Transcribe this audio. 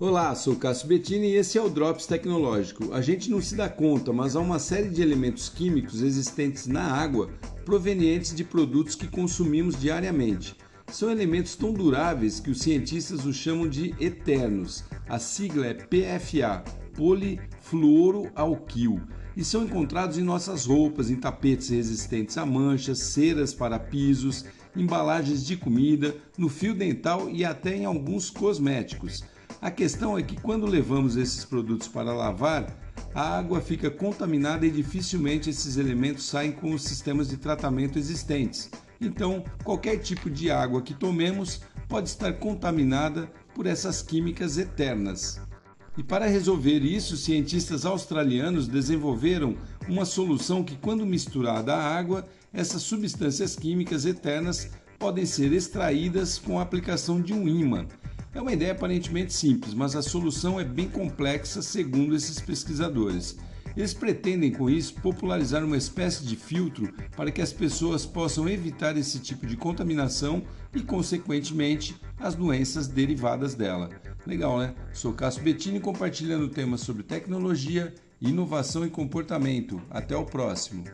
Olá, sou Cássio Bettini e esse é o Drops Tecnológico. A gente não se dá conta, mas há uma série de elementos químicos existentes na água provenientes de produtos que consumimos diariamente. São elementos tão duráveis que os cientistas os chamam de eternos. A sigla é PFA, polifluoroalquil, e são encontrados em nossas roupas, em tapetes resistentes a manchas, ceras para pisos, embalagens de comida, no fio dental e até em alguns cosméticos. A questão é que quando levamos esses produtos para lavar, a água fica contaminada e dificilmente esses elementos saem com os sistemas de tratamento existentes. Então, qualquer tipo de água que tomemos pode estar contaminada por essas químicas eternas. E para resolver isso, cientistas australianos desenvolveram uma solução que, quando misturada à água, essas substâncias químicas eternas podem ser extraídas com a aplicação de um ímã. É uma ideia aparentemente simples, mas a solução é bem complexa, segundo esses pesquisadores. Eles pretendem, com isso, popularizar uma espécie de filtro para que as pessoas possam evitar esse tipo de contaminação e, consequentemente, as doenças derivadas dela. Legal, né? Sou Cássio Bettini compartilhando temas sobre tecnologia, inovação e comportamento. Até o próximo!